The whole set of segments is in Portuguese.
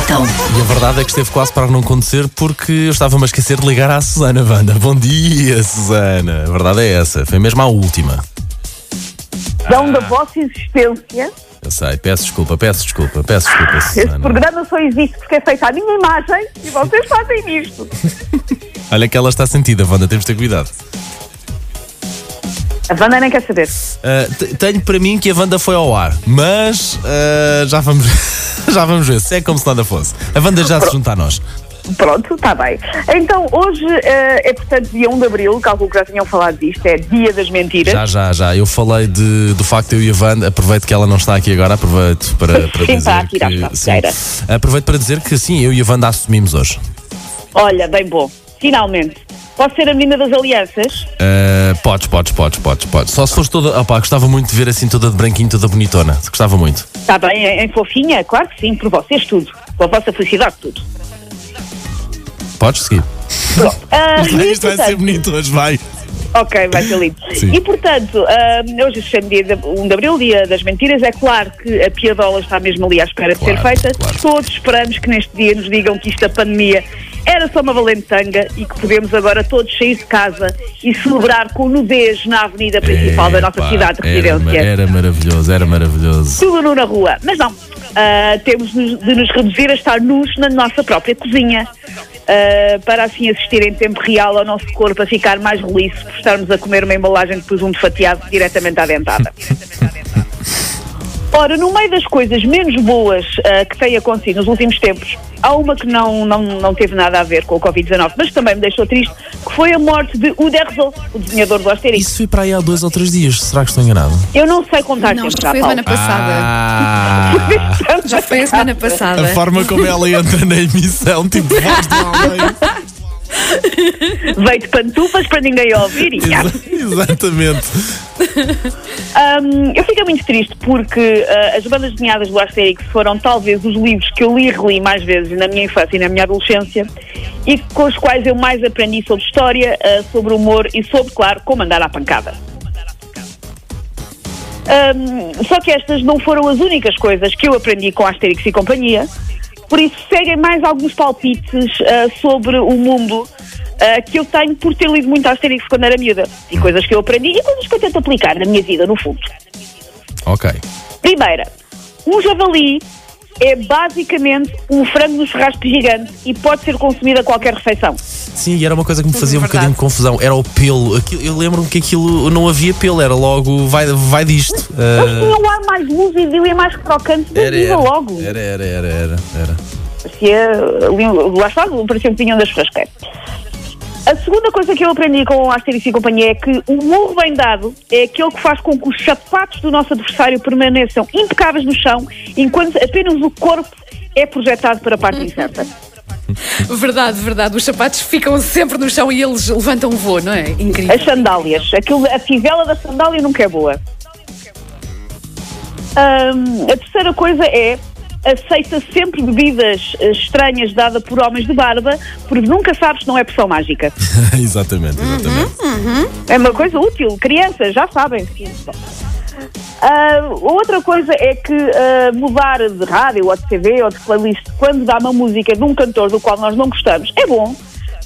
faltam. E a verdade é que esteve quase para não acontecer porque eu estava-me a esquecer de ligar à Susana Wanda. Bom dia, Susana. A verdade é essa, foi mesmo a última. Dão da vossa existência. Eu sei, peço desculpa, peço desculpa, peço desculpa, Este Susana. programa só existe porque é feito à minha imagem e vocês fazem isto. Olha que ela está sentida, Wanda, temos de ter cuidado. A Wanda nem quer saber. Te- tenho para mim que a Wanda foi ao ar, mas ah, já, vamos, já vamos ver, se é como se nada fosse. A Wanda já se junta a nós. Pronto, está bem. Então, hoje eh, é, portanto, dia 1 de Abril, calculo que já tinham falado disto, é dia das mentiras. Já, já, já. Eu falei de, do facto de eu e a Wanda, aproveito que ela não está aqui agora, aproveito para, para Sim, dizer está aqui, que, cabeceira. aproveito para dizer que sim, eu e a Wanda assumimos hoje. Olha, bem bom. Finalmente. Posso ser a menina das alianças? Uh, podes, podes, podes, podes, podes. Só se fores toda. Opá, gostava muito de ver assim toda de branquinho, toda bonitona. Gostava muito. Está bem, em, em fofinha? Claro que sim, por vocês tudo. Pela vossa felicidade, tudo. Podes seguir. Pronto. E, Isto vai ser bonito hoje, vai. Ok, vai ser lindo. Sim. E portanto, ah, hoje chamo dia de 1 de Abril, dia das mentiras. É claro que a piadola está mesmo ali à espera de ser Claro, feita. claro. Todos esperamos que neste dia nos digam que isto da pandemia era só uma valente tanga e que podemos agora todos sair de casa e celebrar com nudez na avenida principal da nossa cidade de era, residência. era maravilhoso, era maravilhoso. Tudo nu na rua. Mas não. Ah, temos de nos reduzir a estar nus na nossa própria cozinha. ah, para assim assistir em tempo real ao nosso corpo a ficar mais roliço por estarmos a comer uma embalagem de presunto fatiado diretamente à dentada. Ora, no meio das coisas menos boas ah, que têm acontecido nos últimos tempos, há uma que não, não, não teve nada a ver com o Covid-19, mas também me deixou triste, que foi a morte de Uderzo, o desenhador do Asterix. Isso foi para aí há dois ou três dias, será que estou enganado? Eu não sei contar Não, tempo que já, foi a semana passada. Ah, Já foi a semana a passada. forma como ela entra na emissão, tipo, voz do além. Veio de pantufas para ninguém ouvir e Exa- Exatamente. Hum, eu fico muito triste porque ah, as bandas desenhadas do Asterix foram talvez os livros que eu li e reli mais vezes na minha infância e na minha adolescência e com os quais eu mais aprendi sobre história, ah, sobre humor e sobre, claro, como andar à pancada. Hum, só que estas não foram as únicas coisas que eu aprendi com Asterix e companhia, por isso seguem mais alguns palpites ah, sobre o mundo ah, que eu tenho por ter lido muito Asterix quando era miúda. E coisas que eu aprendi e coisas que eu tento aplicar na minha vida, no fundo. Ok. Primeira, um javali é basicamente um frango no churrasco gigante e pode ser consumido a qualquer refeição. Sim, e era uma coisa que me fazia um Verdade. bocadinho de confusão. Era o pelo. Aquilo- eu lembro-me que aquilo não havia pelo, era logo vai, vai disto. Eles Ah, tinham um ar mais lúcido e mais crocante da era, vida era, logo. era, era, era, era, era. Parecia, lá está, parecia que vinham das churrasqueiras. A segunda coisa que eu aprendi com o Asterix e companhia é que o morro bem dado é aquele que faz com que os sapatos do nosso adversário permaneçam impecáveis no chão, enquanto apenas o corpo é projetado para a parte incerta. Verdade, verdade. Os sapatos ficam sempre no chão e eles levantam voo, não é? Incrível. As sandálias. Aquilo, a fivela da sandália nunca é boa. Ahm, a terceira coisa é aceita sempre bebidas eh, estranhas dadas por homens de barba, porque nunca sabes se não é poção mágica. exatamente, exatamente. É uma coisa útil. Crianças já sabem. Ah, outra coisa é que ah, mudar de rádio ou de TV ou de playlist quando dá uma música de um cantor do qual nós não gostamos é bom,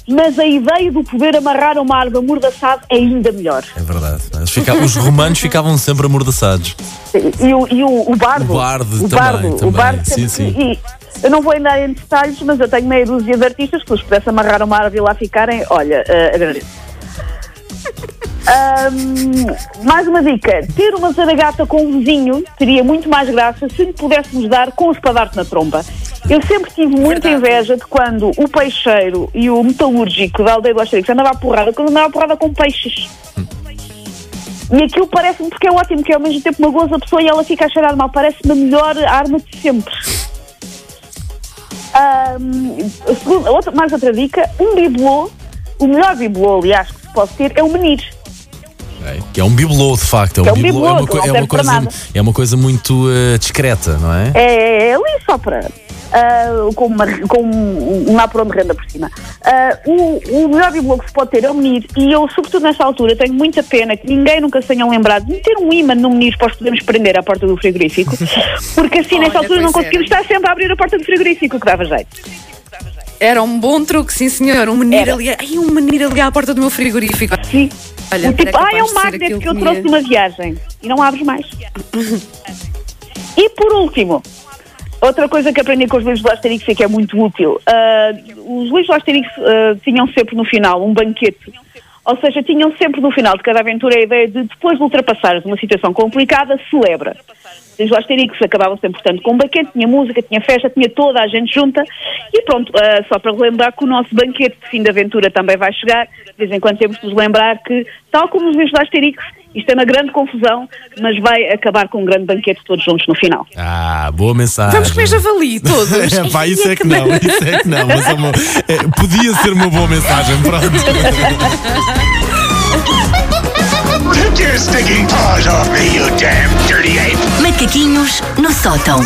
mas a ideia do poder amarrar uma arma amordaçada é ainda melhor. É verdade. Ficavam- os romanos ficavam sempre amordaçados. E o, e o, o bardo. O bardo o também, bardo, também. O bardo Sim, sim. E eu não vou entrar em detalhes, mas eu tenho meia dúzia de artistas que, os pudesse amarrar uma árvore e lá ficarem, olha, eh, agradeço. Ahm, mais uma dica: ter uma zaragata com um vizinho teria muito mais graça se lhe pudéssemos dar com o espadarte na tromba. Eu sempre tive muita Verdade. inveja de quando o peixeiro e o metalúrgico da aldeia do Asterix andava à porrada, quando andava à porrada com peixes. E aquilo parece-me, porque é ótimo, que é ao mesmo tempo uma goza pessoa e ela fica a cheirar mal. Parece-me a melhor arma de sempre. Ahm, a segunda- outra- mais outra dica: um bibelô, o melhor bibelô, aliás, que se pode ter, é o menir. Ok. Que é um bibelô, de facto. É um, É um bibelô, bibelô, é, uma, é uma coisa, é uma coisa muito eh, discreta, não é? É, é ali só para. Ah, com, uma, com um, um apurão de renda por cima. Ah, o, o melhor bibelô que se pode ter é o menir, e eu, sobretudo nesta altura, tenho muita pena que ninguém nunca se tenha lembrado de meter um imã no menir para os podermos prender à porta do frigorífico, porque assim, nesta Olha, altura, não pois conseguimos era. estar sempre a abrir a porta do frigorífico, o que dava jeito. Era um bom truque, sim senhor. Um menino ali. Ai, um menino ali à porta do meu frigorífico. Sim. Olha, tipo, ah, é de um magnet que eu que trouxe de me- uma viagem. E não abres mais. e por último, outra coisa que aprendi com os livros do Asterix e que é muito útil. ah, os livros do Asterix ah, tinham sempre no final um banquete. Ou seja, tinham sempre no final de cada aventura a ideia de, depois de ultrapassares uma situação complicada, celebra. Os Asterix acabavam sempre, portanto, com um banquete, tinha música, tinha festa, tinha toda a gente junta. E pronto, ah, só para relembrar que o nosso banquete de fim de aventura também vai chegar. De vez em quando temos de nos lembrar que, tal como os livros do Asterix, isto é uma grande confusão, mas vai acabar com um grande banquete todos juntos no final. Ah, boa mensagem. Vamos comer javali todos. É, pá, isso é que não, isso é que não. Mas é uma- é, podia ser uma boa mensagem, pronto. Take your stinking paws off me, you damn dirty ape! Macaquinhos no sótão.